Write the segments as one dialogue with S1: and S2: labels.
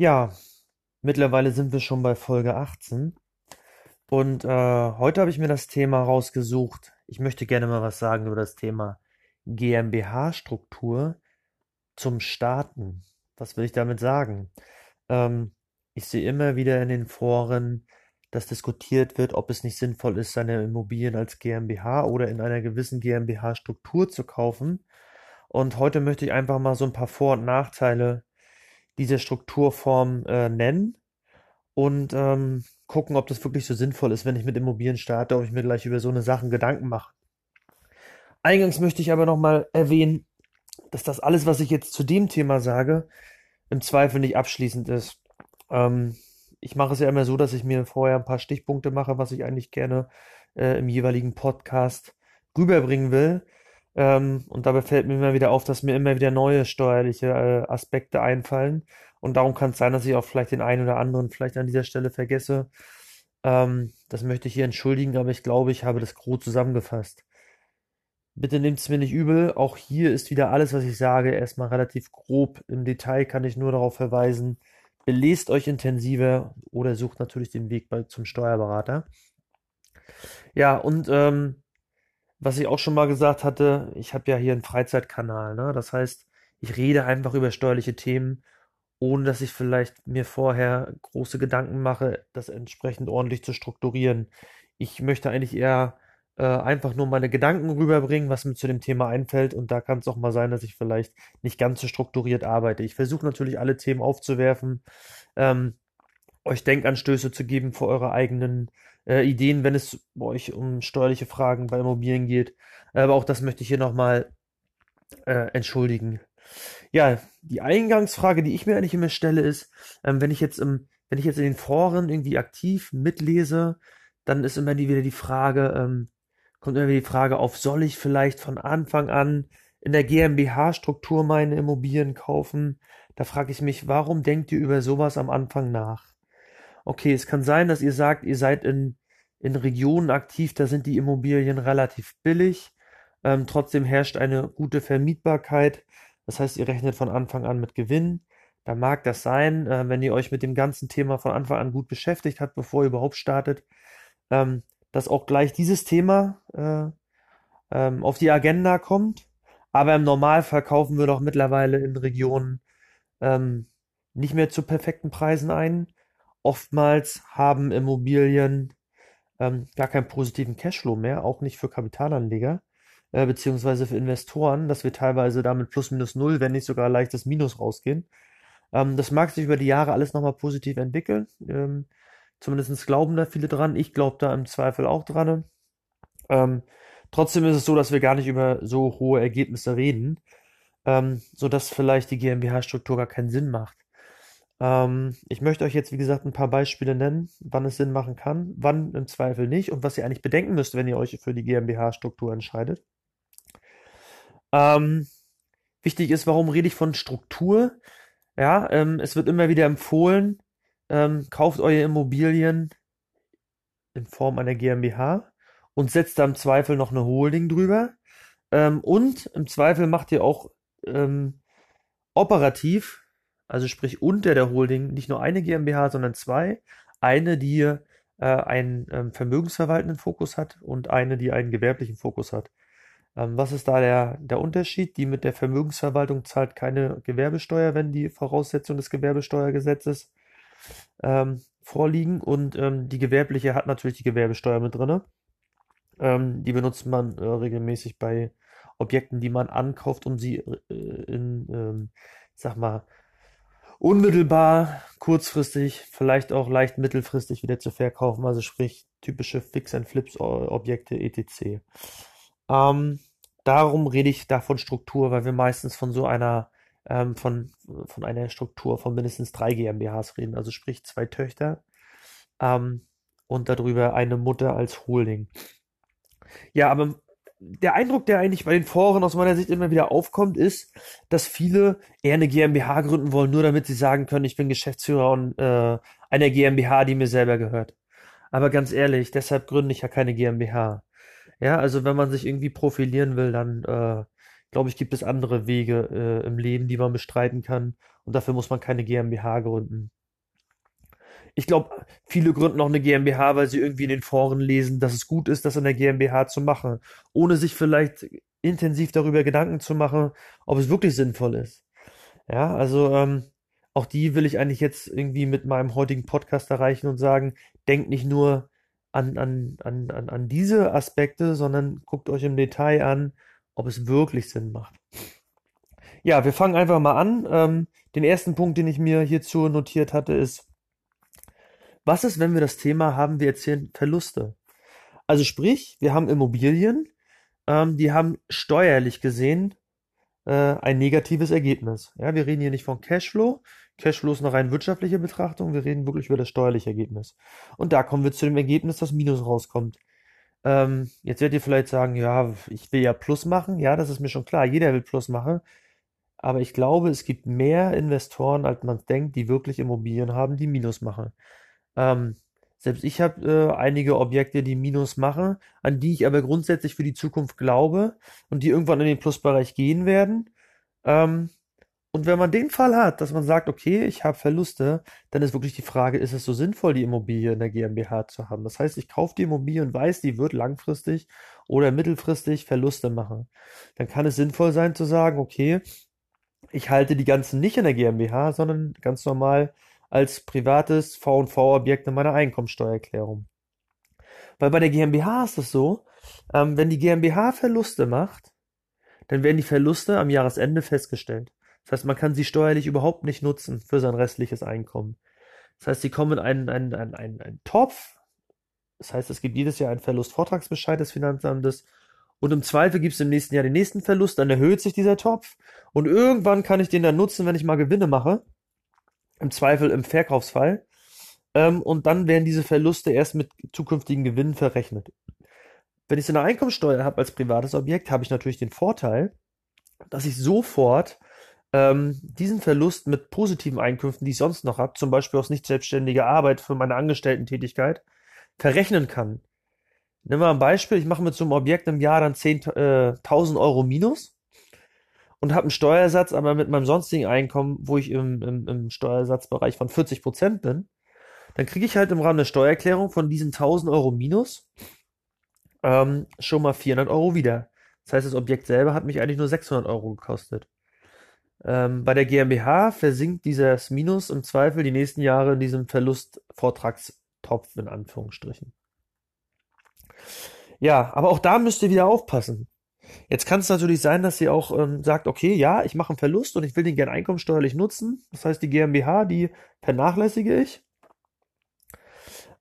S1: Ja, mittlerweile sind wir schon bei Folge 18 und äh, heute habe ich mir das Thema rausgesucht. Ich möchte gerne mal was sagen über das Thema GmbH-Struktur zum Starten. Was will ich damit sagen? Ähm, ich sehe immer wieder in den Foren, dass diskutiert wird, ob es nicht sinnvoll ist, seine Immobilien als GmbH oder in einer gewissen GmbH-Struktur zu kaufen. Und heute möchte ich einfach mal so ein paar Vor- und Nachteile diese Strukturform äh, nennen und ähm, gucken, ob das wirklich so sinnvoll ist, wenn ich mit Immobilien starte, ob ich mir gleich über so eine Sachen Gedanken mache. Eingangs möchte ich aber nochmal erwähnen, dass das alles, was ich jetzt zu dem Thema sage, im Zweifel nicht abschließend ist. Ähm, ich mache es ja immer so, dass ich mir vorher ein paar Stichpunkte mache, was ich eigentlich gerne äh, im jeweiligen Podcast rüberbringen will. Ähm, und dabei fällt mir immer wieder auf, dass mir immer wieder neue steuerliche äh, Aspekte einfallen. Und darum kann es sein, dass ich auch vielleicht den einen oder anderen vielleicht an dieser Stelle vergesse. Ähm, das möchte ich hier entschuldigen, aber ich glaube, ich habe das grob zusammengefasst. Bitte nehmt es mir nicht übel. Auch hier ist wieder alles, was ich sage, erstmal relativ grob. Im Detail kann ich nur darauf verweisen, belest euch intensiver oder sucht natürlich den Weg bei, zum Steuerberater. Ja, und ähm, was ich auch schon mal gesagt hatte, ich habe ja hier einen Freizeitkanal, ne? Das heißt, ich rede einfach über steuerliche Themen, ohne dass ich vielleicht mir vorher große Gedanken mache, das entsprechend ordentlich zu strukturieren. Ich möchte eigentlich eher äh, einfach nur meine Gedanken rüberbringen, was mir zu dem Thema einfällt. Und da kann es auch mal sein, dass ich vielleicht nicht ganz so strukturiert arbeite. Ich versuche natürlich alle Themen aufzuwerfen, ähm, euch Denkanstöße zu geben für eure eigenen äh, Ideen, wenn es bei euch um steuerliche Fragen bei Immobilien geht. Aber auch das möchte ich hier nochmal äh, entschuldigen. Ja, die Eingangsfrage, die ich mir eigentlich immer stelle, ist, ähm, wenn ich jetzt im, wenn ich jetzt in den Foren irgendwie aktiv mitlese, dann ist immer die, wieder die Frage, ähm, kommt immer wieder die Frage auf, soll ich vielleicht von Anfang an in der GmbH-Struktur meine Immobilien kaufen? Da frage ich mich, warum denkt ihr über sowas am Anfang nach? Okay, es kann sein, dass ihr sagt, ihr seid in, in Regionen aktiv, da sind die Immobilien relativ billig. Ähm, trotzdem herrscht eine gute Vermietbarkeit. Das heißt, ihr rechnet von Anfang an mit Gewinn. Da mag das sein, äh, wenn ihr euch mit dem ganzen Thema von Anfang an gut beschäftigt habt, bevor ihr überhaupt startet, ähm, dass auch gleich dieses Thema äh, ähm, auf die Agenda kommt. Aber im Normalfall kaufen wir doch mittlerweile in Regionen ähm, nicht mehr zu perfekten Preisen ein. Oftmals haben Immobilien ähm, gar keinen positiven Cashflow mehr, auch nicht für Kapitalanleger äh, beziehungsweise für Investoren, dass wir teilweise damit plus minus null, wenn nicht sogar leichtes Minus rausgehen. Ähm, das mag sich über die Jahre alles nochmal positiv entwickeln. Ähm, zumindest glauben da viele dran. Ich glaube da im Zweifel auch dran. Ähm, trotzdem ist es so, dass wir gar nicht über so hohe Ergebnisse reden, ähm, sodass vielleicht die GmbH-Struktur gar keinen Sinn macht. Ähm, ich möchte euch jetzt, wie gesagt, ein paar Beispiele nennen, wann es Sinn machen kann, wann im Zweifel nicht und was ihr eigentlich bedenken müsst, wenn ihr euch für die GmbH-Struktur entscheidet. Ähm, wichtig ist, warum rede ich von Struktur? Ja, ähm, es wird immer wieder empfohlen, ähm, kauft eure Immobilien in Form einer GmbH und setzt da im Zweifel noch eine Holding drüber. Ähm, und im Zweifel macht ihr auch ähm, operativ also sprich unter der Holding nicht nur eine GmbH, sondern zwei. Eine, die äh, einen ähm, vermögensverwaltenden Fokus hat und eine, die einen gewerblichen Fokus hat. Ähm, was ist da der, der Unterschied? Die mit der Vermögensverwaltung zahlt keine Gewerbesteuer, wenn die Voraussetzungen des Gewerbesteuergesetzes ähm, vorliegen und ähm, die gewerbliche hat natürlich die Gewerbesteuer mit drinne. Ähm, die benutzt man äh, regelmäßig bei Objekten, die man ankauft, um sie äh, in, ähm, sag mal, unmittelbar, kurzfristig, vielleicht auch leicht mittelfristig wieder zu verkaufen, also sprich typische Fix-and-Flips-Objekte etc. Ähm, darum rede ich da von Struktur, weil wir meistens von so einer ähm, von, von einer Struktur von mindestens drei GmbHs reden, also sprich zwei Töchter ähm, und darüber eine Mutter als Holding. Ja, aber der Eindruck, der eigentlich bei den Foren aus meiner Sicht immer wieder aufkommt, ist, dass viele eher eine GmbH gründen wollen, nur damit sie sagen können, ich bin Geschäftsführer und, äh, einer GmbH, die mir selber gehört. Aber ganz ehrlich, deshalb gründe ich ja keine GmbH. Ja, also wenn man sich irgendwie profilieren will, dann äh, glaube ich, gibt es andere Wege äh, im Leben, die man bestreiten kann. Und dafür muss man keine GmbH gründen. Ich glaube, viele gründen auch eine GmbH, weil sie irgendwie in den Foren lesen, dass es gut ist, das in der GmbH zu machen, ohne sich vielleicht intensiv darüber Gedanken zu machen, ob es wirklich sinnvoll ist. Ja, also ähm, auch die will ich eigentlich jetzt irgendwie mit meinem heutigen Podcast erreichen und sagen, denkt nicht nur an, an, an, an, an diese Aspekte, sondern guckt euch im Detail an, ob es wirklich Sinn macht. Ja, wir fangen einfach mal an. Ähm, den ersten Punkt, den ich mir hierzu notiert hatte, ist, was ist, wenn wir das Thema haben, wir erzählen Verluste? Also sprich, wir haben Immobilien, ähm, die haben steuerlich gesehen äh, ein negatives Ergebnis. Ja, wir reden hier nicht von Cashflow. Cashflow ist eine wirtschaftliche Betrachtung. Wir reden wirklich über das steuerliche Ergebnis. Und da kommen wir zu dem Ergebnis, dass Minus rauskommt. Ähm, jetzt werdet ihr vielleicht sagen, ja, ich will ja Plus machen. Ja, das ist mir schon klar. Jeder will Plus machen. Aber ich glaube, es gibt mehr Investoren, als man denkt, die wirklich Immobilien haben, die Minus machen. Ähm, selbst ich habe äh, einige Objekte, die Minus machen, an die ich aber grundsätzlich für die Zukunft glaube und die irgendwann in den Plusbereich gehen werden. Ähm, und wenn man den Fall hat, dass man sagt, okay, ich habe Verluste, dann ist wirklich die Frage, ist es so sinnvoll, die Immobilie in der GmbH zu haben? Das heißt, ich kaufe die Immobilie und weiß, die wird langfristig oder mittelfristig Verluste machen. Dann kann es sinnvoll sein zu sagen, okay, ich halte die ganzen nicht in der GmbH, sondern ganz normal als privates V&V-Objekt in meiner Einkommensteuererklärung. Weil bei der GmbH ist es so, ähm, wenn die GmbH Verluste macht, dann werden die Verluste am Jahresende festgestellt. Das heißt, man kann sie steuerlich überhaupt nicht nutzen für sein restliches Einkommen. Das heißt, sie kommen in einen, einen, einen, einen, einen Topf. Das heißt, es gibt jedes Jahr einen Verlustvortragsbescheid des Finanzamtes. Und im Zweifel gibt es im nächsten Jahr den nächsten Verlust, dann erhöht sich dieser Topf. Und irgendwann kann ich den dann nutzen, wenn ich mal Gewinne mache. Im Zweifel im Verkaufsfall. Ähm, und dann werden diese Verluste erst mit zukünftigen Gewinnen verrechnet. Wenn ich so eine Einkommensteuer habe als privates Objekt, habe ich natürlich den Vorteil, dass ich sofort ähm, diesen Verlust mit positiven Einkünften, die ich sonst noch habe, zum Beispiel aus nicht selbstständiger Arbeit für meine Angestellten-Tätigkeit, verrechnen kann. Nehmen wir ein Beispiel, ich mache mit so einem Objekt im Jahr dann 10.000 äh, Euro minus und habe einen Steuersatz, aber mit meinem sonstigen Einkommen, wo ich im, im, im Steuersatzbereich von 40 Prozent bin, dann kriege ich halt im Rahmen der Steuererklärung von diesen 1000 Euro minus ähm, schon mal 400 Euro wieder. Das heißt, das Objekt selber hat mich eigentlich nur 600 Euro gekostet. Ähm, bei der GmbH versinkt dieses Minus im Zweifel die nächsten Jahre in diesem Verlustvortragstopf in Anführungsstrichen. Ja, aber auch da müsst ihr wieder aufpassen. Jetzt kann es natürlich sein, dass ihr auch ähm, sagt, okay, ja, ich mache einen Verlust und ich will den gerne einkommensteuerlich nutzen. Das heißt, die GmbH, die vernachlässige ich.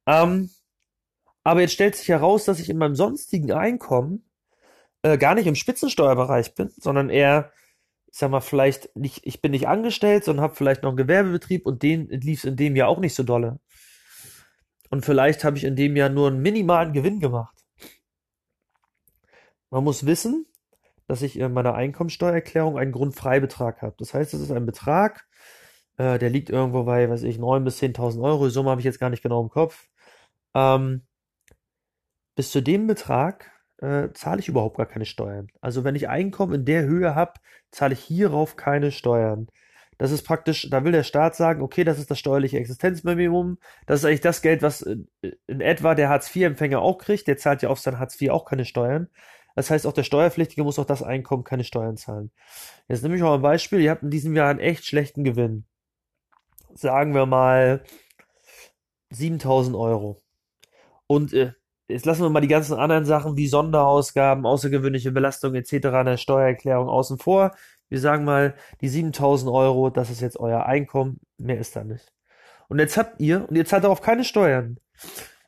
S1: Ähm, aber jetzt stellt sich heraus, dass ich in meinem sonstigen Einkommen äh, gar nicht im Spitzensteuerbereich bin, sondern eher, ich sag mal, vielleicht nicht, ich bin nicht angestellt, sondern habe vielleicht noch einen Gewerbebetrieb und den lief es in dem Jahr auch nicht so dolle. Und vielleicht habe ich in dem Jahr nur einen minimalen Gewinn gemacht. Man muss wissen, dass ich in meiner Einkommensteuererklärung einen Grundfreibetrag habe. Das heißt, es ist ein Betrag, äh, der liegt irgendwo bei, weiß ich, 9.000 bis 10.000 Euro. Die Summe habe ich jetzt gar nicht genau im Kopf. Ähm, bis zu dem Betrag äh, zahle ich überhaupt gar keine Steuern. Also wenn ich Einkommen in der Höhe habe, zahle ich hierauf keine Steuern. Das ist praktisch, da will der Staat sagen, okay, das ist das steuerliche Existenzminimum. Das ist eigentlich das Geld, was in, in etwa der Hartz-IV-Empfänger auch kriegt. Der zahlt ja auf sein Hartz IV auch keine Steuern. Das heißt, auch der Steuerpflichtige muss auf das Einkommen keine Steuern zahlen. Jetzt nehme ich mal ein Beispiel. Ihr habt in diesem Jahr einen echt schlechten Gewinn. Sagen wir mal 7000 Euro. Und äh, jetzt lassen wir mal die ganzen anderen Sachen wie Sonderausgaben, außergewöhnliche Belastung etc. in der Steuererklärung außen vor. Wir sagen mal, die 7000 Euro, das ist jetzt euer Einkommen, mehr ist da nicht. Und jetzt habt ihr, und ihr zahlt darauf keine Steuern.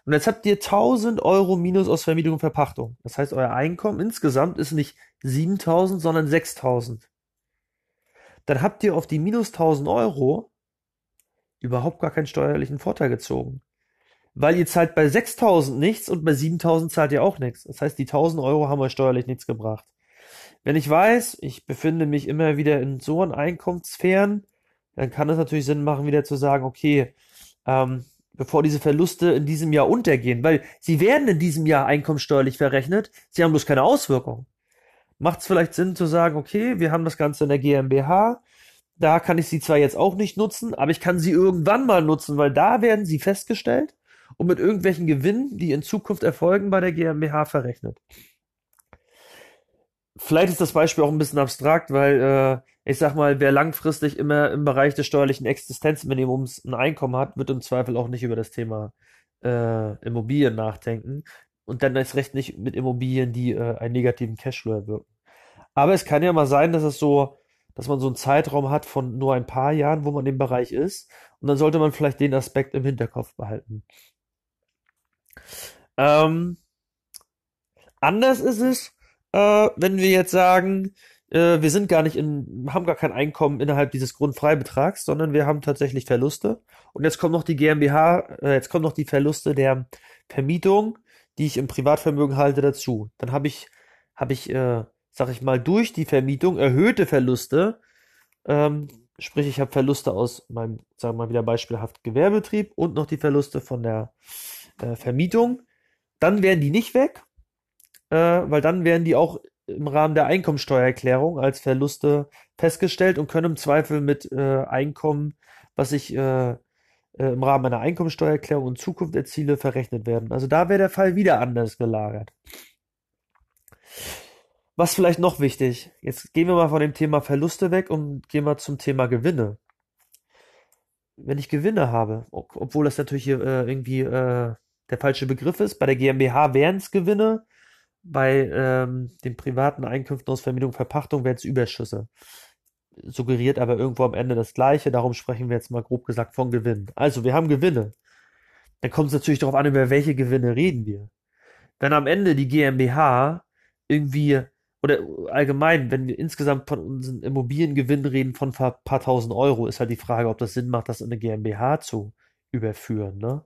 S1: Und jetzt habt ihr 1000 Euro minus aus Vermietung und Verpachtung. Das heißt, euer Einkommen insgesamt ist nicht 7000, sondern 6000. Dann habt ihr auf die minus 1000 Euro überhaupt gar keinen steuerlichen Vorteil gezogen. Weil ihr zahlt bei 6000 nichts und bei 7000 zahlt ihr auch nichts. Das heißt, die 1000 Euro haben euch steuerlich nichts gebracht. Wenn ich weiß, ich befinde mich immer wieder in so einen Einkommenssphären, dann kann es natürlich Sinn machen, wieder zu sagen, okay, ähm, bevor diese Verluste in diesem Jahr untergehen, weil sie werden in diesem Jahr einkommenssteuerlich verrechnet, sie haben bloß keine Auswirkungen. macht es vielleicht Sinn zu sagen, okay, wir haben das Ganze in der GmbH, da kann ich sie zwar jetzt auch nicht nutzen, aber ich kann sie irgendwann mal nutzen, weil da werden sie festgestellt und mit irgendwelchen Gewinnen, die in Zukunft erfolgen, bei der GmbH verrechnet. Vielleicht ist das Beispiel auch ein bisschen abstrakt, weil äh, ich sag mal, wer langfristig immer im Bereich des steuerlichen Existenzminimums ein Einkommen hat, wird im Zweifel auch nicht über das Thema äh, Immobilien nachdenken und dann erst recht nicht mit Immobilien, die äh, einen negativen Cashflow erwirken. Aber es kann ja mal sein, dass es so, dass man so einen Zeitraum hat von nur ein paar Jahren, wo man im Bereich ist und dann sollte man vielleicht den Aspekt im Hinterkopf behalten. Ähm, anders ist es, äh, wenn wir jetzt sagen, äh, wir sind gar nicht in, haben gar kein Einkommen innerhalb dieses Grundfreibetrags, sondern wir haben tatsächlich Verluste. Und jetzt kommt noch die GmbH, äh, jetzt kommen noch die Verluste der Vermietung, die ich im Privatvermögen halte, dazu. Dann habe ich, habe ich, äh, sag ich mal, durch die Vermietung erhöhte Verluste. Ähm, sprich, ich habe Verluste aus meinem, sagen wir mal wieder beispielhaft Gewerbetrieb und noch die Verluste von der äh, Vermietung. Dann wären die nicht weg, äh, weil dann wären die auch im Rahmen der Einkommensteuererklärung als Verluste festgestellt und können im Zweifel mit äh, Einkommen, was ich äh, äh, im Rahmen einer Einkommensteuererklärung in Zukunft erziele, verrechnet werden. Also da wäre der Fall wieder anders gelagert. Was vielleicht noch wichtig? Jetzt gehen wir mal von dem Thema Verluste weg und gehen wir zum Thema Gewinne. Wenn ich Gewinne habe, obwohl das natürlich hier, äh, irgendwie äh, der falsche Begriff ist, bei der GmbH wären es Gewinne, bei ähm, den privaten Einkünften aus Vermietung, Verpachtung wären es Überschüsse. Suggeriert aber irgendwo am Ende das Gleiche, darum sprechen wir jetzt mal grob gesagt von Gewinn. Also, wir haben Gewinne. Dann kommt es natürlich darauf an, über welche Gewinne reden wir. Wenn am Ende die GmbH irgendwie oder allgemein, wenn wir insgesamt von unseren Immobiliengewinnen reden von ein paar tausend Euro, ist halt die Frage, ob das Sinn macht, das in eine GmbH zu überführen. Ne?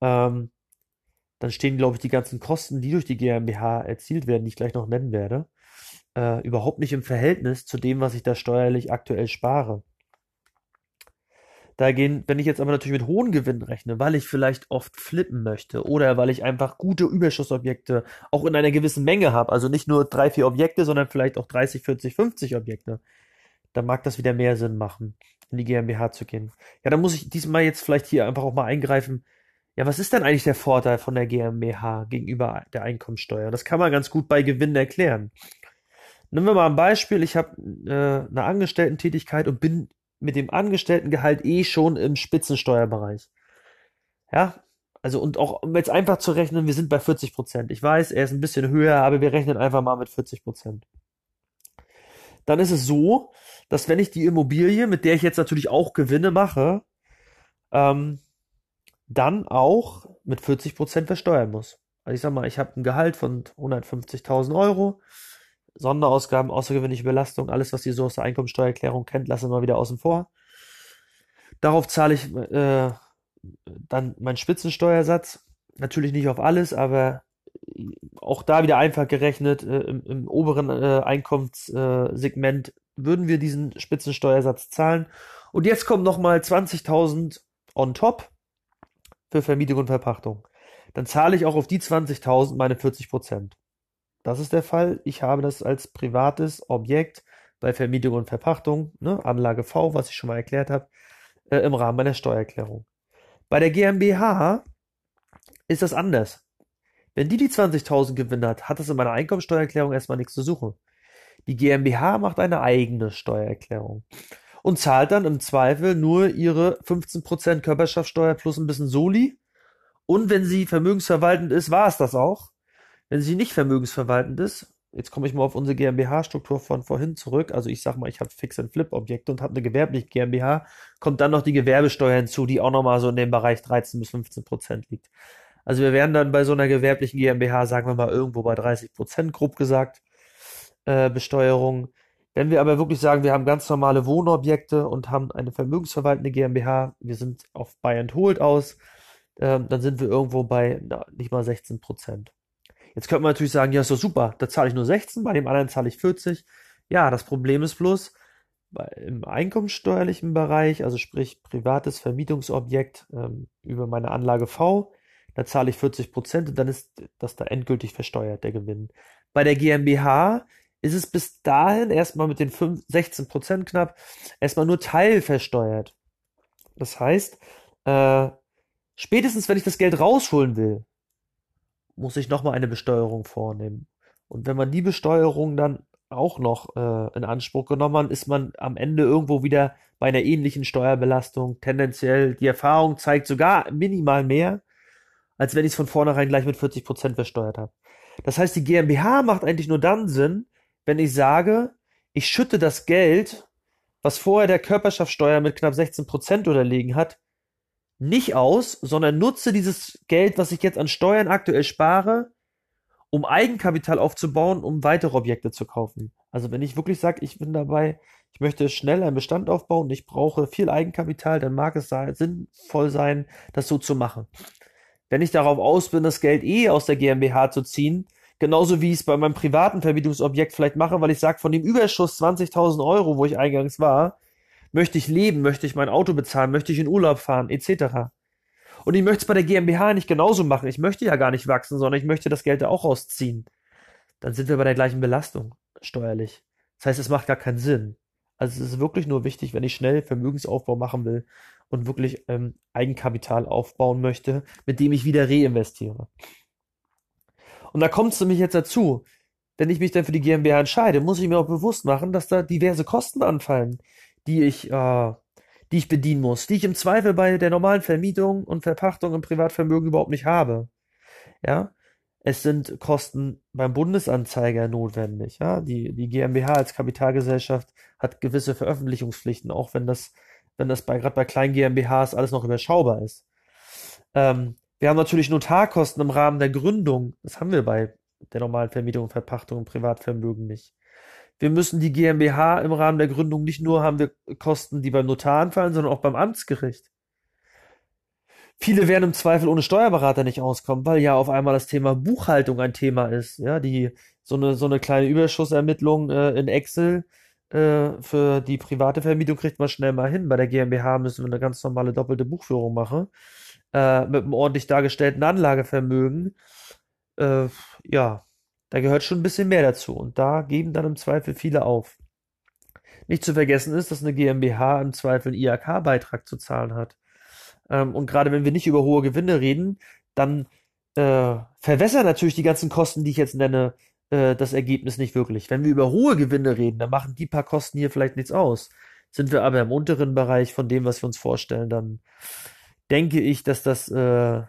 S1: Ähm, dann stehen, glaube ich, die ganzen Kosten, die durch die GmbH erzielt werden, die ich gleich noch nennen werde, äh, überhaupt nicht im Verhältnis zu dem, was ich da steuerlich aktuell spare. Dagegen, wenn ich jetzt aber natürlich mit hohen Gewinnen rechne, weil ich vielleicht oft flippen möchte oder weil ich einfach gute Überschussobjekte auch in einer gewissen Menge habe, also nicht nur drei, vier Objekte, sondern vielleicht auch 30, 40, 50 Objekte, dann mag das wieder mehr Sinn machen, in die GmbH zu gehen. Ja, dann muss ich diesmal jetzt vielleicht hier einfach auch mal eingreifen, ja, was ist denn eigentlich der Vorteil von der GmbH gegenüber der Einkommensteuer? Das kann man ganz gut bei Gewinnen erklären. Nehmen wir mal ein Beispiel. Ich habe äh, eine Angestellten-Tätigkeit und bin mit dem Angestelltengehalt eh schon im Spitzensteuerbereich. Ja, also und auch um jetzt einfach zu rechnen, wir sind bei 40 Prozent. Ich weiß, er ist ein bisschen höher, aber wir rechnen einfach mal mit 40 Prozent. Dann ist es so, dass wenn ich die Immobilie, mit der ich jetzt natürlich auch Gewinne mache, ähm, dann auch mit 40 Prozent versteuern muss. Also ich sag mal, ich habe ein Gehalt von 150.000 Euro, Sonderausgaben, außergewöhnliche Belastung, alles, was ihr so aus der Einkommensteuererklärung kennt, lassen wir mal wieder außen vor. Darauf zahle ich äh, dann meinen Spitzensteuersatz. Natürlich nicht auf alles, aber auch da wieder einfach gerechnet, äh, im, im, oberen äh, Einkommenssegment würden wir diesen Spitzensteuersatz zahlen. Und jetzt kommen nochmal 20.000 on top für Vermietung und Verpachtung. Dann zahle ich auch auf die 20.000 meine 40 Prozent. Das ist der Fall. Ich habe das als privates Objekt bei Vermietung und Verpachtung, ne, Anlage V, was ich schon mal erklärt habe, äh, im Rahmen meiner Steuererklärung. Bei der GmbH ist das anders. Wenn die die 20.000 Gewinn hat, hat das in meiner Einkommensteuererklärung erstmal nichts zu suchen. Die GmbH macht eine eigene Steuererklärung und zahlt dann im Zweifel nur ihre 15% Körperschaftssteuer plus ein bisschen Soli. Und wenn sie vermögensverwaltend ist, war es das auch. Wenn sie nicht vermögensverwaltend ist, jetzt komme ich mal auf unsere GmbH-Struktur von vorhin zurück. Also ich sag mal, ich habe Fix-and-Flip-Objekte und habe eine gewerbliche GmbH, kommt dann noch die Gewerbesteuer hinzu, die auch nochmal so in dem Bereich 13 bis 15 Prozent liegt. Also wir wären dann bei so einer gewerblichen GmbH, sagen wir mal, irgendwo bei 30 Prozent, grob gesagt, äh, Besteuerung. Wenn wir aber wirklich sagen, wir haben ganz normale Wohnobjekte und haben eine vermögensverwaltende GmbH, wir sind auf Buy and Hold aus, äh, dann sind wir irgendwo bei na, nicht mal 16 Prozent. Jetzt könnte man natürlich sagen, ja, ist doch super, da zahle ich nur 16, bei dem anderen zahle ich 40. Ja, das Problem ist bloß, im einkommenssteuerlichen Bereich, also sprich privates Vermietungsobjekt ähm, über meine Anlage V, da zahle ich 40 Prozent und dann ist das da endgültig versteuert, der Gewinn. Bei der GmbH ist es bis dahin erstmal mit den 5, 16 Prozent knapp erstmal nur teilversteuert. Das heißt, äh, spätestens wenn ich das Geld rausholen will, muss ich nochmal eine Besteuerung vornehmen. Und wenn man die Besteuerung dann auch noch äh, in Anspruch genommen hat, ist man am Ende irgendwo wieder bei einer ähnlichen Steuerbelastung. Tendenziell, die Erfahrung zeigt sogar minimal mehr, als wenn ich es von vornherein gleich mit 40 Prozent versteuert habe. Das heißt, die GmbH macht eigentlich nur dann Sinn, wenn ich sage, ich schütte das Geld, was vorher der Körperschaftssteuer mit knapp 16 Prozent unterlegen hat, nicht aus, sondern nutze dieses Geld, was ich jetzt an Steuern aktuell spare, um Eigenkapital aufzubauen, um weitere Objekte zu kaufen. Also wenn ich wirklich sage, ich bin dabei, ich möchte schnell einen Bestand aufbauen, ich brauche viel Eigenkapital, dann mag es sinnvoll sein, das so zu machen. Wenn ich darauf aus bin, das Geld eh aus der GmbH zu ziehen, genauso wie ich es bei meinem privaten Vermietungsobjekt vielleicht mache, weil ich sage, von dem Überschuss 20.000 Euro, wo ich eingangs war, möchte ich leben, möchte ich mein Auto bezahlen, möchte ich in Urlaub fahren, etc. Und ich möchte es bei der GmbH nicht genauso machen. Ich möchte ja gar nicht wachsen, sondern ich möchte das Geld da auch rausziehen. Dann sind wir bei der gleichen Belastung steuerlich. Das heißt, es macht gar keinen Sinn. Also es ist wirklich nur wichtig, wenn ich schnell Vermögensaufbau machen will und wirklich ähm, Eigenkapital aufbauen möchte, mit dem ich wieder reinvestiere. Und da kommt es nämlich jetzt dazu, wenn ich mich dann für die GmbH entscheide, muss ich mir auch bewusst machen, dass da diverse Kosten anfallen, die ich äh, die ich bedienen muss, die ich im Zweifel bei der normalen Vermietung und Verpachtung im Privatvermögen überhaupt nicht habe. Ja, es sind Kosten beim Bundesanzeiger notwendig. Ja, die, die GmbH als Kapitalgesellschaft hat gewisse Veröffentlichungspflichten, auch wenn das, wenn das bei, gerade bei kleinen GmbHs alles noch überschaubar ist. Ähm, wir haben natürlich Notarkosten im Rahmen der Gründung. Das haben wir bei der normalen Vermietung und Verpachtung im Privatvermögen nicht wir müssen die GmbH im Rahmen der Gründung nicht nur haben wir Kosten, die beim Notar anfallen, sondern auch beim Amtsgericht. Viele werden im Zweifel ohne Steuerberater nicht auskommen, weil ja auf einmal das Thema Buchhaltung ein Thema ist. Ja, die so eine so eine kleine Überschussermittlung äh, in Excel äh, für die private Vermietung kriegt man schnell mal hin. Bei der GmbH müssen wir eine ganz normale doppelte Buchführung machen äh, mit einem ordentlich dargestellten Anlagevermögen. Äh, ja, da gehört schon ein bisschen mehr dazu und da geben dann im Zweifel viele auf. Nicht zu vergessen ist, dass eine GmbH im Zweifel einen IHK-Beitrag zu zahlen hat. Ähm, und gerade wenn wir nicht über hohe Gewinne reden, dann äh, verwässern natürlich die ganzen Kosten, die ich jetzt nenne, äh, das Ergebnis nicht wirklich. Wenn wir über hohe Gewinne reden, dann machen die paar Kosten hier vielleicht nichts aus. Sind wir aber im unteren Bereich von dem, was wir uns vorstellen, dann denke ich, dass das äh,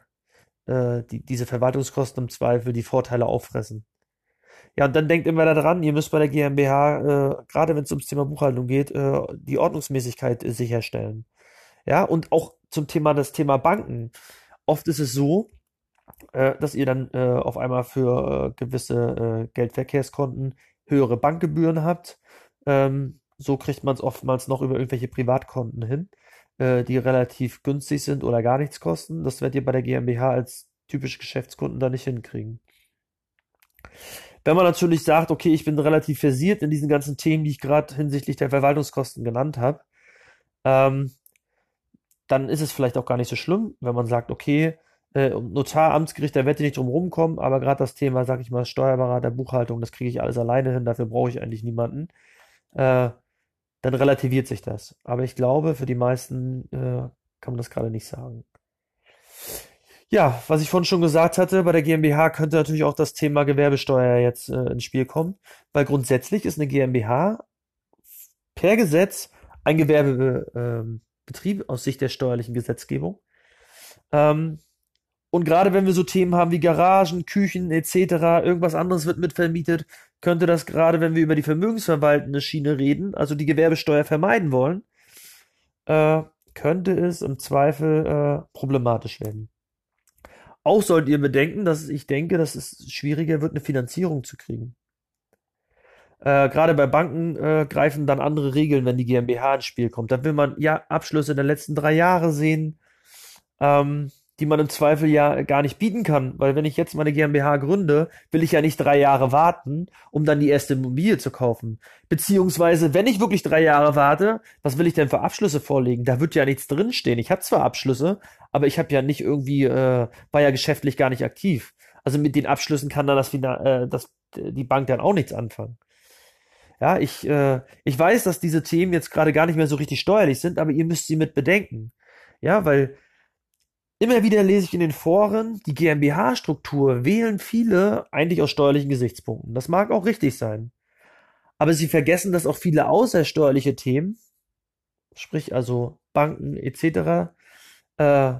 S1: äh, die, diese Verwaltungskosten im Zweifel die Vorteile auffressen. Ja, und dann denkt immer daran, ihr müsst bei der GmbH, äh, gerade wenn es ums Thema Buchhaltung geht, äh, die Ordnungsmäßigkeit äh, sicherstellen. Ja, und auch zum Thema das Thema Banken. Oft ist es so, äh, dass ihr dann äh, auf einmal für äh, gewisse äh, Geldverkehrskonten höhere Bankgebühren habt. Ähm, so kriegt man es oftmals noch über irgendwelche Privatkonten hin, die relativ günstig sind oder gar nichts kosten. Das werdet ihr bei der GmbH als typische Geschäftskunden da nicht hinkriegen. Wenn man natürlich sagt, okay, ich bin relativ versiert in diesen ganzen Themen, die ich gerade hinsichtlich der Verwaltungskosten genannt habe, ähm, dann ist es vielleicht auch gar nicht so schlimm, wenn man sagt, okay, äh, Notar, Amtsgericht, da werde ich nicht drum rumkommen, aber gerade das Thema, sag ich mal, Steuerberater, Buchhaltung, das kriege ich alles alleine hin, dafür brauche ich eigentlich niemanden. Äh, dann relativiert sich das. Aber ich glaube, für die meisten äh, kann man das gerade nicht sagen. Ja, was ich vorhin schon gesagt hatte, bei der GmbH könnte natürlich auch das Thema Gewerbesteuer jetzt äh, ins Spiel kommen, weil grundsätzlich ist eine GmbH per Gesetz ein Gewerbebetrieb ähm, aus Sicht der steuerlichen Gesetzgebung. Ähm, und gerade wenn wir so Themen haben wie Garagen, Küchen etc., irgendwas anderes wird mitvermietet, könnte das gerade, wenn wir über die vermögensverwaltende Schiene reden, also die Gewerbesteuer vermeiden wollen, äh, könnte es im Zweifel äh, problematisch werden. Auch solltet ihr bedenken, dass ich denke, dass es schwieriger wird, eine Finanzierung zu kriegen. Äh, Gerade bei Banken äh, greifen dann andere Regeln, wenn die GmbH ins Spiel kommt. Da will man ja Abschlüsse der letzten drei Jahre sehen. Ähm, die man im Zweifel ja gar nicht bieten kann, weil wenn ich jetzt meine GmbH gründe, will ich ja nicht drei Jahre warten, um dann die erste Immobilie zu kaufen. Beziehungsweise, wenn ich wirklich drei Jahre warte, was will ich denn für Abschlüsse vorlegen? Da wird ja nichts drinstehen. Ich habe zwar Abschlüsse, aber ich habe ja nicht irgendwie, äh, war ja geschäftlich gar nicht aktiv. Also mit den Abschlüssen kann dann das, äh, das die Bank dann auch nichts anfangen. Ja, ich, äh, ich weiß, dass diese Themen jetzt gerade gar nicht mehr so richtig steuerlich sind, aber ihr müsst sie mit bedenken. Ja, weil immer wieder lese ich in den Foren, die GmbH-Struktur wählen viele eigentlich aus steuerlichen Gesichtspunkten. Das mag auch richtig sein. Aber sie vergessen, dass auch viele außersteuerliche Themen, sprich also Banken etc., äh,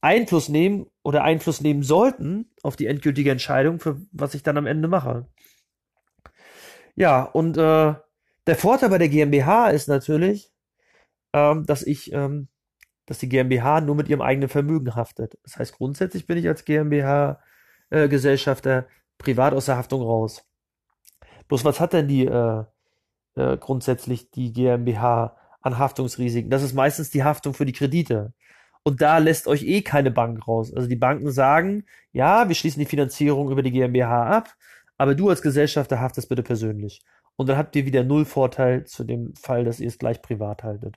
S1: Einfluss nehmen oder Einfluss nehmen sollten auf die endgültige Entscheidung, für was ich dann am Ende mache. Ja, und äh, der Vorteil bei der GmbH ist natürlich, ähm, dass ich, ähm, dass die GmbH nur mit ihrem eigenen Vermögen haftet. Das heißt, grundsätzlich bin ich als GmbH-Gesellschafter äh, privat aus der Haftung raus. Bloß was hat denn die äh, äh, grundsätzlich die GmbH an Haftungsrisiken? Das ist meistens die Haftung für die Kredite. Und da lässt euch eh keine Bank raus. Also die Banken sagen, ja, wir schließen die Finanzierung über die GmbH ab, aber du als Gesellschafter haftest bitte persönlich. Und dann habt ihr wieder null Vorteil zu dem Fall, dass ihr es gleich privat haltet.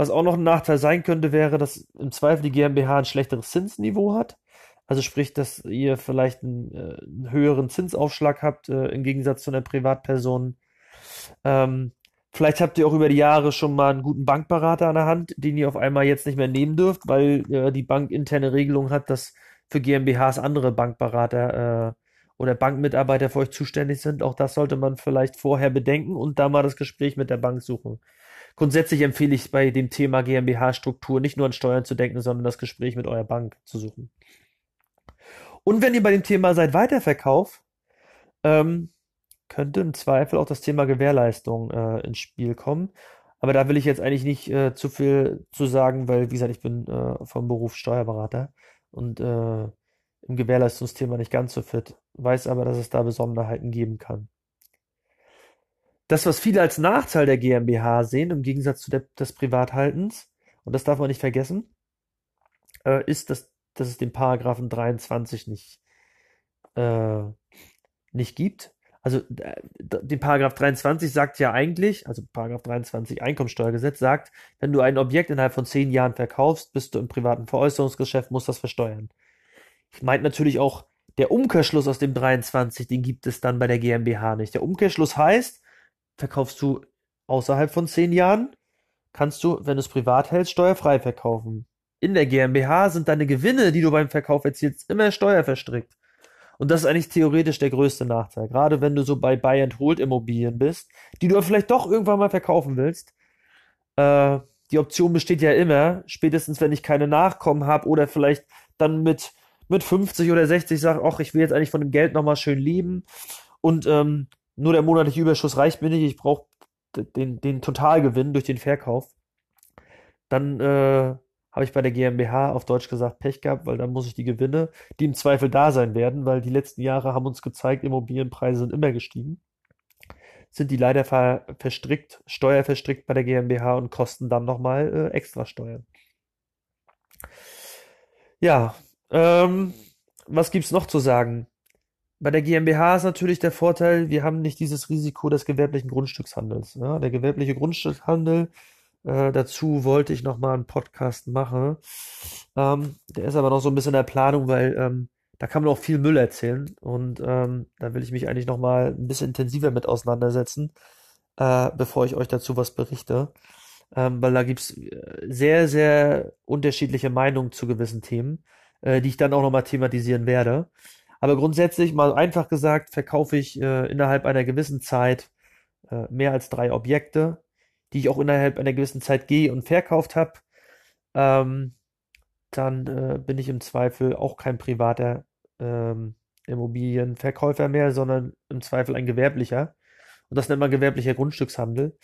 S1: Was auch noch ein Nachteil sein könnte, wäre, dass im Zweifel die GmbH ein schlechteres Zinsniveau hat. Also sprich, dass ihr vielleicht einen, äh, einen höheren Zinsaufschlag habt äh, im Gegensatz zu einer Privatperson. Ähm, Vielleicht habt ihr auch über die Jahre schon mal einen guten Bankberater an der Hand, den ihr auf einmal jetzt nicht mehr nehmen dürft, weil äh, die Bank interne Regelung hat, dass für GmbHs andere Bankberater äh, oder Bankmitarbeiter für euch zuständig sind. Auch das sollte man vielleicht vorher bedenken und da mal das Gespräch mit der Bank suchen. Grundsätzlich empfehle ich bei dem Thema GmbH-Struktur nicht nur an Steuern zu denken, sondern das Gespräch mit eurer Bank zu suchen. Und wenn ihr bei dem Thema seid Weiterverkauf, ähm, könnte im Zweifel auch das Thema Gewährleistung äh, ins Spiel kommen. Aber da will ich jetzt eigentlich nicht äh, zu viel zu sagen, weil, wie gesagt, ich bin äh, vom Beruf Steuerberater und äh, im Gewährleistungsthema nicht ganz so fit, weiß aber, dass es da Besonderheiten geben kann. Das, was viele als Nachteil der GmbH sehen, im Gegensatz zu der, des Privathaltens, und das darf man nicht vergessen, äh, ist, dass, dass es den Paragraphen 23 nicht, äh, nicht gibt. Also den Paragraph 23 sagt ja eigentlich, also Paragraph 23 Einkommensteuergesetz sagt, wenn du ein Objekt innerhalb von zehn Jahren verkaufst, bist du im privaten Veräußerungsgeschäft, musst das versteuern. Ich meinte natürlich auch, der Umkehrschluss aus dem 23, den gibt es dann bei der GmbH nicht. Der Umkehrschluss heißt, verkaufst du außerhalb von zehn Jahren, kannst du, wenn du es privat hältst, steuerfrei verkaufen. In der GmbH sind deine Gewinne, die du beim Verkauf erzielst, immer steuerverstrickt. Und das ist eigentlich theoretisch der größte Nachteil. Gerade wenn du so bei Buy and Hold Immobilien bist, die du vielleicht doch irgendwann mal verkaufen willst. Äh, die Option besteht ja immer, spätestens wenn ich keine Nachkommen habe oder vielleicht dann mit, mit 50 oder 60 sage, ach, ich will jetzt eigentlich von dem Geld nochmal schön leben und ähm, nur der monatliche Überschuss reicht mir nicht, ich brauche den, den Totalgewinn durch den Verkauf. Dann äh, habe ich bei der GmbH auf Deutsch gesagt Pech gehabt, weil dann muss ich die Gewinne, die im Zweifel da sein werden, weil die letzten Jahre haben uns gezeigt, Immobilienpreise sind immer gestiegen, sind die leider ver verstrickt, steuerverstrickt bei der GmbH und kosten dann nochmal äh, extra Steuern. Ja, ähm, was gibt's noch zu sagen? Bei der GmbH ist natürlich der Vorteil, wir haben nicht dieses Risiko des gewerblichen Grundstückshandels. Ja? Der gewerbliche Grundstückshandel äh, dazu wollte ich noch mal einen Podcast machen. Ähm, der ist aber noch so ein bisschen in der Planung, weil ähm, da kann man auch viel Müll erzählen und ähm, da will ich mich eigentlich noch mal ein bisschen intensiver mit auseinandersetzen, äh, bevor ich euch dazu was berichte. Ähm, weil da gibt's äh, sehr, sehr unterschiedliche Meinungen zu gewissen Themen, äh, die ich dann auch noch mal thematisieren werde. Aber grundsätzlich, mal einfach gesagt, verkaufe ich äh, innerhalb einer gewissen Zeit äh, mehr als drei Objekte die ich auch innerhalb einer gewissen Zeit gehe und verkauft habe, ähm, dann äh, bin ich im Zweifel auch kein privater ähm, Immobilienverkäufer mehr, sondern im Zweifel ein gewerblicher. Und das nennt man gewerblicher Grundstückshandel.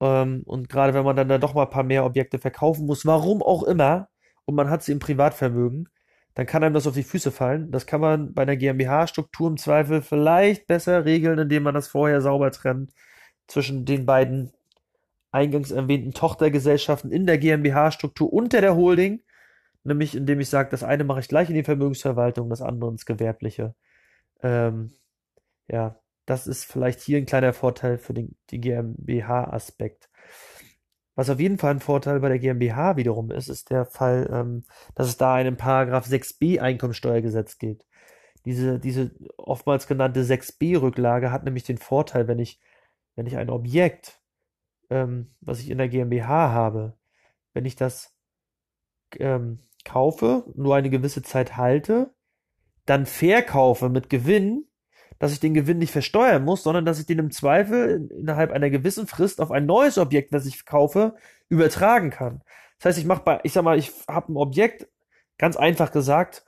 S1: Ähm, und gerade wenn man dann da doch mal ein paar mehr Objekte verkaufen muss, warum auch immer, und man hat sie im Privatvermögen, dann kann einem das auf die Füße fallen. Das kann man bei einer GmbH-Struktur im Zweifel vielleicht besser regeln, indem man das vorher sauber trennt zwischen den beiden eingangs erwähnten Tochtergesellschaften in der GmbH-Struktur unter der Holding, nämlich indem ich sage, das eine mache ich gleich in die Vermögensverwaltung, das andere ins Gewerbliche. Ähm, ja, das ist vielleicht hier ein kleiner Vorteil für den die GmbH-Aspekt. Was auf jeden Fall ein Vorteil bei der GmbH wiederum ist, ist der Fall, ähm, dass es da einen Paragraph 6b Einkommensteuergesetz gibt. Diese, diese oftmals genannte 6b-Rücklage hat nämlich den Vorteil, wenn ich, wenn ich ein Objekt, ähm, was ich in der GmbH habe, wenn ich das ähm, kaufe, nur eine gewisse Zeit halte, dann verkaufe mit Gewinn, dass ich den Gewinn nicht versteuern muss, sondern dass ich den im Zweifel innerhalb einer gewissen Frist auf ein neues Objekt, was ich kaufe, übertragen kann. Das heißt, ich mache bei, ich sag mal, ich habe ein Objekt, ganz einfach gesagt,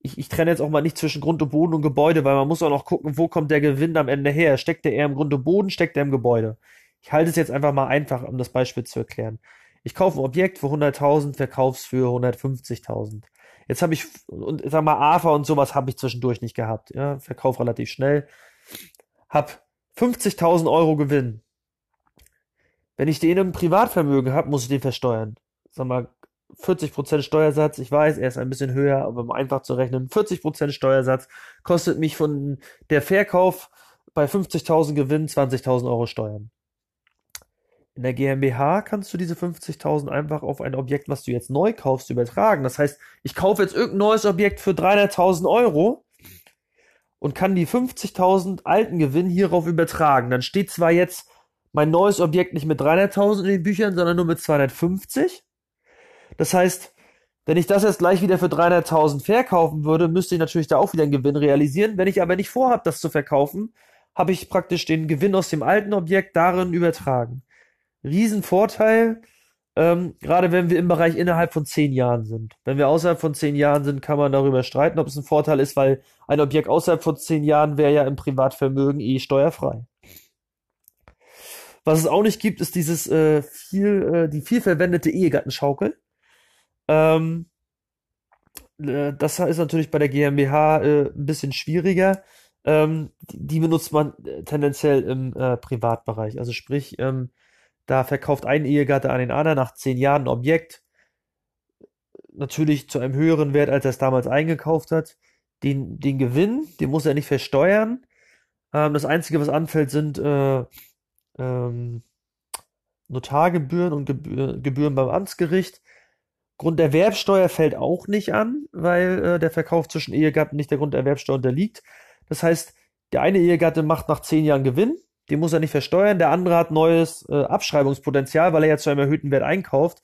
S1: ich, ich trenne jetzt auch mal nicht zwischen Grund und Boden und Gebäude, weil man muss auch noch gucken, wo kommt der Gewinn am Ende her. Steckt der eher im Grund und Boden, steckt der im Gebäude? Ich halte es jetzt einfach mal einfach, um das Beispiel zu erklären. Ich kaufe ein Objekt für 100.000, verkauf's für 150.000. Jetzt habe ich, und sag mal, AFA und sowas habe ich zwischendurch nicht gehabt. Ja, Verkauf relativ schnell. Hab 50.000 Euro Gewinn. Wenn ich den im Privatvermögen habe, muss ich den versteuern. Sag mal, 40% Steuersatz, ich weiß, er ist ein bisschen höher, aber um einfach zu rechnen, 40% Steuersatz kostet mich von der Verkauf bei 50.000 Gewinn 20.000 Euro Steuern. In der GmbH kannst du diese 50.000 einfach auf ein Objekt, was du jetzt neu kaufst, übertragen. Das heißt, ich kaufe jetzt irgendein neues Objekt für 300.000 Euro und kann die 50.000 alten Gewinn hierauf übertragen. Dann steht zwar jetzt mein neues Objekt nicht mit 300.000 in den Büchern, sondern nur mit 250. Das heißt, wenn ich das jetzt gleich wieder für 300.000 verkaufen würde, müsste ich natürlich da auch wieder einen Gewinn realisieren. Wenn ich aber nicht vorhabe, das zu verkaufen, habe ich praktisch den Gewinn aus dem alten Objekt darin übertragen. Riesenvorteil, ähm, gerade wenn wir im Bereich innerhalb von zehn Jahren sind. Wenn wir außerhalb von zehn Jahren sind, kann man darüber streiten, ob es ein Vorteil ist, weil ein Objekt außerhalb von zehn Jahren wäre ja im Privatvermögen eh steuerfrei. Was es auch nicht gibt, ist dieses äh, viel, äh, die viel verwendete Ehegattenschaukel. Ähm, äh, das ist natürlich bei der GmbH äh, ein bisschen schwieriger. Ähm, die, die benutzt man äh, tendenziell im äh, Privatbereich. Also sprich, ähm, da verkauft ein Ehegatte an den anderen nach zehn Jahren ein Objekt, natürlich zu einem höheren Wert, als er es damals eingekauft hat. Den, den Gewinn, den muss er nicht versteuern. Ähm, das Einzige, was anfällt, sind äh, ähm, Notargebühren und Gebühr, Gebühren beim Amtsgericht. Grunderwerbsteuer fällt auch nicht an, weil äh, der Verkauf zwischen Ehegatten nicht der Grunderwerbsteuer unterliegt. Das heißt, der eine Ehegatte macht nach zehn Jahren Gewinn, den muss er nicht versteuern. Der andere hat neues äh, Abschreibungspotenzial, weil er ja zu einem erhöhten Wert einkauft.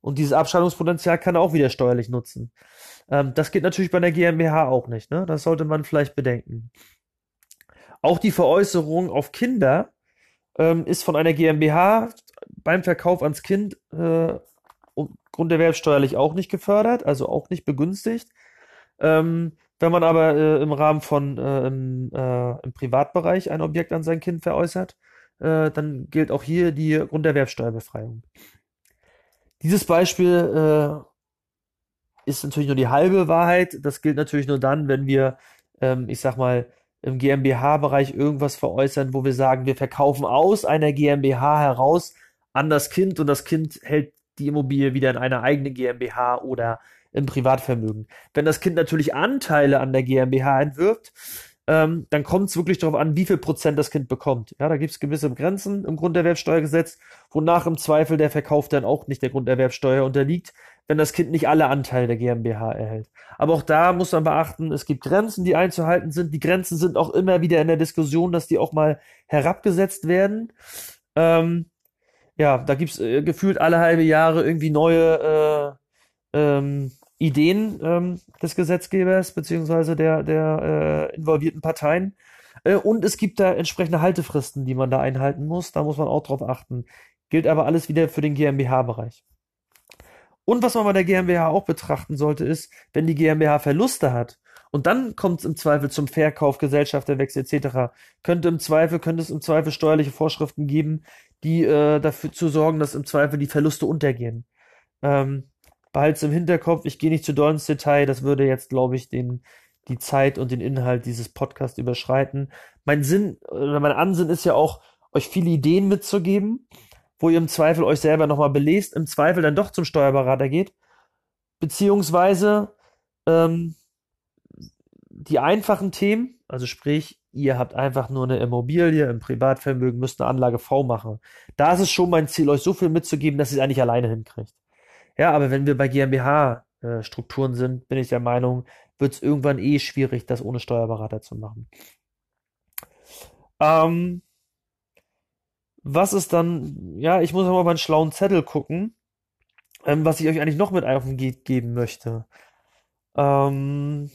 S1: Und dieses Abschreibungspotenzial kann er auch wieder steuerlich nutzen. Ähm, das geht natürlich bei der GmbH auch nicht. Ne? Das sollte man vielleicht bedenken. Auch die Veräußerung auf Kinder ähm, ist von einer GmbH beim Verkauf ans Kind äh, grunderwerbsteuerlich auch nicht gefördert, also auch nicht begünstigt. Ähm, wenn man aber äh, im Rahmen von äh, im, äh, im Privatbereich ein Objekt an sein Kind veräußert, äh, dann gilt auch hier die Grunderwerbsteuerbefreiung. Dieses Beispiel äh, ist natürlich nur die halbe Wahrheit. Das gilt natürlich nur dann, wenn wir, ähm, ich sag mal, im GmbH-Bereich irgendwas veräußern, wo wir sagen, wir verkaufen aus einer GmbH heraus an das Kind und das Kind hält die Immobilie wieder in einer eigenen GmbH oder im Privatvermögen. Wenn das Kind natürlich Anteile an der GmbH entwirft, ähm, dann kommt es wirklich darauf an, wie viel Prozent das Kind bekommt. Ja, da gibt es gewisse Grenzen im Grunderwerbsteuergesetz, wonach im Zweifel der Verkauf dann auch nicht der Grunderwerbsteuer unterliegt, wenn das Kind nicht alle Anteile der GmbH erhält. Aber auch da muss man beachten, es gibt Grenzen, die einzuhalten sind. Die Grenzen sind auch immer wieder in der Diskussion, dass die auch mal herabgesetzt werden. Ähm, ja, da gibt's äh, gefühlt alle halbe Jahre irgendwie neue äh, ähm, Ideen ähm, des Gesetzgebers beziehungsweise der, der äh, involvierten Parteien. Äh, und es gibt da entsprechende Haltefristen, die man da einhalten muss. Da muss man auch drauf achten. Gilt aber alles wieder für den GmbH-Bereich. Und was man bei der GmbH auch betrachten sollte, ist, wenn die GmbH Verluste hat und dann kommt es im Zweifel zum Verkauf, Gesellschafterwechsel etc., könnte im Zweifel, könnte es im Zweifel steuerliche Vorschriften geben, die äh, dafür zu sorgen, dass im Zweifel die Verluste untergehen. Ähm, behalte im Hinterkopf, ich gehe nicht zu doll ins Detail, das würde jetzt, glaube ich, den, die Zeit und den Inhalt dieses Podcasts überschreiten. Mein Sinn oder mein Ansinn ist ja auch, euch viele Ideen mitzugeben, wo ihr im Zweifel euch selber nochmal belest, im Zweifel dann doch zum Steuerberater geht, beziehungsweise ähm, die einfachen Themen, also sprich, ihr habt einfach nur eine Immobilie im Privatvermögen, müsst eine Anlage V machen. Da ist es schon mein Ziel, euch so viel mitzugeben, dass ihr es eigentlich alleine hinkriegt. Ja, aber wenn wir bei GmbH äh, sind, bin ich der Meinung, wird es irgendwann eh schwierig, das ohne Steuerberater zu machen. Ähm, was ist dann, ja, ich muss mal meinen schlauen Zettel gucken, ähm, was ich euch eigentlich noch mit auf den Weg geben möchte. Ähm.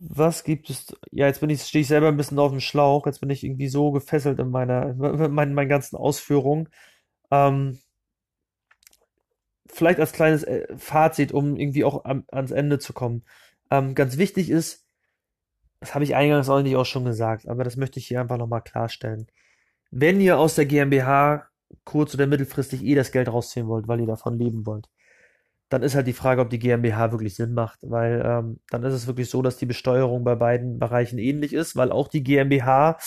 S1: Was gibt es? Ja, jetzt bin ich, stehe ich selber ein bisschen auf dem Schlauch. Jetzt bin ich irgendwie so gefesselt in meiner, in meinen, meinen ganzen Ausführungen. Ähm, vielleicht als kleines äh, Fazit, um irgendwie auch am, ans Ende zu kommen. Ähm, ganz wichtig ist, das habe ich eingangs eigentlich auch schon gesagt, aber das möchte ich hier einfach nochmal klarstellen. Wenn ihr aus der GmbH kurz- oder mittelfristig eh das Geld rausziehen wollt, weil ihr davon leben wollt, dann ist halt die Frage, ob die GmbH wirklich Sinn macht, weil ähm, dann ist es wirklich so, dass die Besteuerung bei beiden Bereichen ähnlich ist, weil auch die GmbH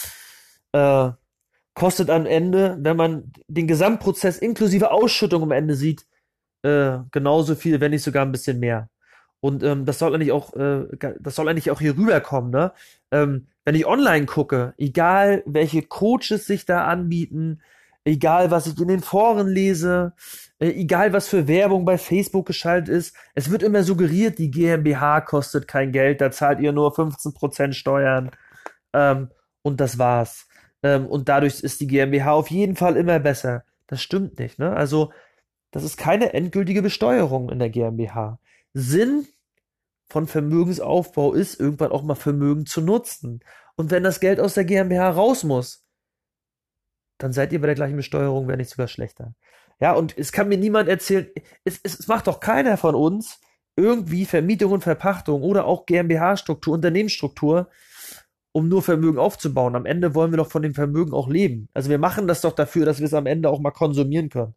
S1: äh, kostet am Ende, wenn man den Gesamtprozess inklusive Ausschüttung am Ende sieht, äh, genauso viel, wenn nicht sogar ein bisschen mehr. Und ähm, das soll eigentlich auch, äh, das soll eigentlich auch hier rüberkommen, ne? Ähm, wenn ich online gucke, egal welche Coaches sich da anbieten, egal was ich in den Foren lese, äh, egal was für Werbung bei Facebook geschaltet ist, es wird immer suggeriert, die GmbH kostet kein Geld, da zahlt ihr nur 15% Steuern ähm, und das war's. Ähm, und dadurch ist die GmbH auf jeden Fall immer besser. Das stimmt nicht, ne? Also, das ist keine endgültige Besteuerung in der GmbH. Sinn von Vermögensaufbau ist, irgendwann auch mal Vermögen zu nutzen. Und wenn das Geld aus der GmbH raus muss, dann seid ihr bei der gleichen Besteuerung, wenn nicht sogar schlechter. Ja, und es kann mir niemand erzählen, es, es, es macht doch keiner von uns irgendwie Vermietung und Verpachtung oder auch GmbH-Struktur, Unternehmensstruktur, um nur Vermögen aufzubauen. Am Ende wollen wir doch von dem Vermögen auch leben. Also wir machen das doch dafür, dass wir es am Ende auch mal konsumieren können.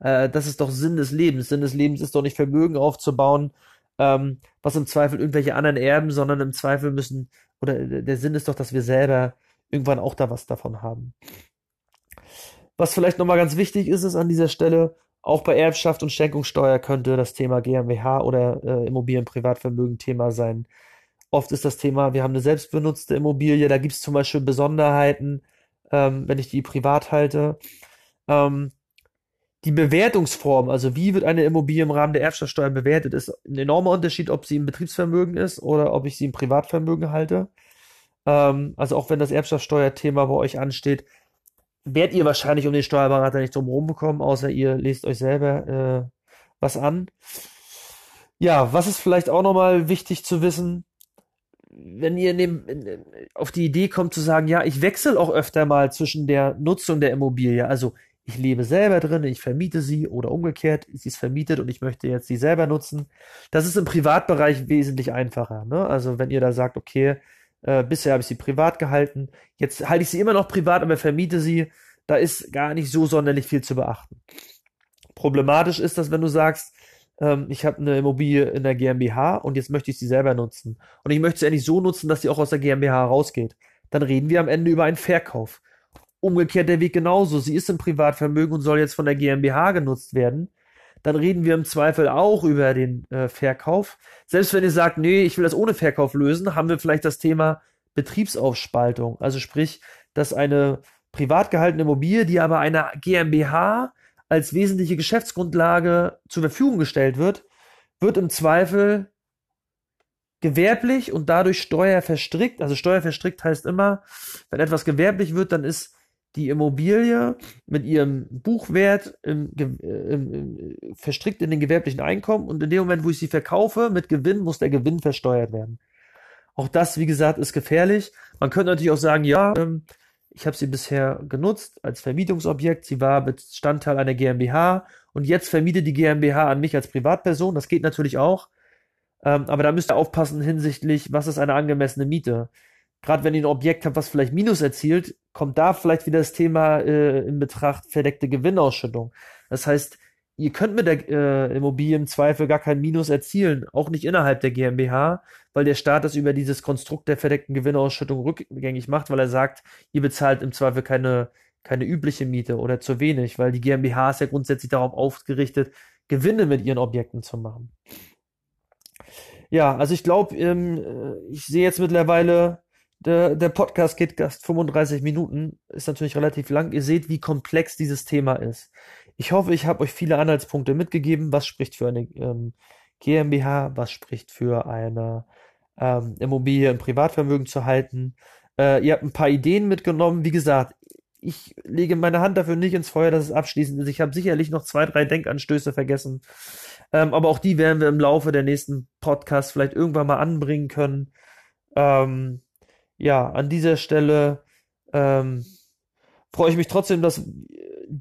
S1: Äh, das ist doch Sinn des Lebens. Sinn des Lebens ist doch nicht Vermögen aufzubauen, ähm, was im Zweifel irgendwelche anderen erben, sondern im Zweifel müssen, oder der Sinn ist doch, dass wir selber irgendwann auch da was davon haben. Was vielleicht nochmal ganz wichtig ist, ist an dieser Stelle, auch bei Erbschaft und Schenkungssteuer könnte das Thema GmbH oder äh, Immobilienprivatvermögen Thema sein. Oft ist das Thema, wir haben eine selbstbenutzte Immobilie, da gibt es zum Beispiel Besonderheiten, ähm, wenn ich die privat halte. Ähm, die Bewertungsform, also wie wird eine Immobilie im Rahmen der Erbschaftssteuer bewertet, ist ein enormer Unterschied, ob sie im Betriebsvermögen ist oder ob ich sie im Privatvermögen halte. Ähm, also auch wenn das Erbschaftssteuerthema bei euch ansteht, werdet ihr wahrscheinlich um den Steuerberater nicht drum bekommen, außer ihr lest euch selber äh, was an. Ja, was ist vielleicht auch nochmal wichtig zu wissen, wenn ihr dem, in, auf die Idee kommt zu sagen, ja, ich wechsle auch öfter mal zwischen der Nutzung der Immobilie, also ich lebe selber drin, ich vermiete sie oder umgekehrt, sie ist vermietet und ich möchte jetzt sie selber nutzen. Das ist im Privatbereich wesentlich einfacher. Ne? Also wenn ihr da sagt, okay, äh, bisher habe ich sie privat gehalten. Jetzt halte ich sie immer noch privat, aber vermiete sie. Da ist gar nicht so sonderlich viel zu beachten. Problematisch ist das, wenn du sagst, ähm, ich habe eine Immobilie in der GmbH und jetzt möchte ich sie selber nutzen. Und ich möchte sie endlich so nutzen, dass sie auch aus der GmbH rausgeht. Dann reden wir am Ende über einen Verkauf. Umgekehrt der Weg genauso. Sie ist im Privatvermögen und soll jetzt von der GmbH genutzt werden dann reden wir im Zweifel auch über den äh, Verkauf. Selbst wenn ihr sagt, nee, ich will das ohne Verkauf lösen, haben wir vielleicht das Thema Betriebsaufspaltung. Also sprich, dass eine privat gehaltene Immobilie, die aber einer GmbH als wesentliche Geschäftsgrundlage zur Verfügung gestellt wird, wird im Zweifel gewerblich und dadurch steuerverstrickt. Also steuerverstrickt heißt immer, wenn etwas gewerblich wird, dann ist die Immobilie mit ihrem Buchwert im, im, im, verstrickt in den gewerblichen Einkommen und in dem Moment, wo ich sie verkaufe, mit Gewinn, muss der Gewinn versteuert werden. Auch das, wie gesagt, ist gefährlich. Man könnte natürlich auch sagen, ja, ähm, ich habe sie bisher genutzt als Vermietungsobjekt, sie war Bestandteil einer GmbH und jetzt vermietet die GmbH an mich als Privatperson. Das geht natürlich auch. Ähm, aber da müsst ihr aufpassen hinsichtlich, was ist eine angemessene Miete gerade wenn ihr ein Objekt habt, was vielleicht Minus erzielt, kommt da vielleicht wieder das Thema äh, in Betracht verdeckte Gewinnausschüttung. Das heißt, ihr könnt mit der äh, Immobilie im Zweifel gar kein Minus erzielen, auch nicht innerhalb der GmbH, weil der Staat das über dieses Konstrukt der verdeckten Gewinnausschüttung rückgängig macht, weil er sagt, ihr bezahlt im Zweifel keine, keine übliche Miete oder zu wenig, weil die GmbH ist ja grundsätzlich darauf ausgerichtet, Gewinne mit ihren Objekten zu machen. Ja, also ich glaube, ähm, äh, ich sehe jetzt mittlerweile der, der Podcast geht fast 35 Minuten, ist natürlich relativ lang. Ihr seht, wie komplex dieses Thema ist. Ich hoffe, ich habe euch viele Anhaltspunkte mitgegeben. Was spricht für eine ähm, GmbH? Was spricht für eine ähm, Immobilie im Privatvermögen zu halten? Äh, ihr habt ein paar Ideen mitgenommen. Wie gesagt, ich lege meine Hand dafür nicht ins Feuer, dass es abschließend ist. Ich habe sicherlich noch zwei, drei Denkanstöße vergessen. Ähm, aber auch die werden wir im Laufe der nächsten Podcasts vielleicht irgendwann mal anbringen können. Ähm, ja, an dieser Stelle ähm, freue ich mich trotzdem, dass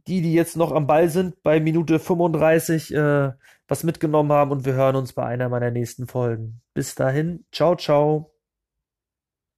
S1: die, die jetzt noch am Ball sind, bei Minute 35 äh, was mitgenommen haben und wir hören uns bei einer meiner nächsten Folgen. Bis dahin, ciao, ciao.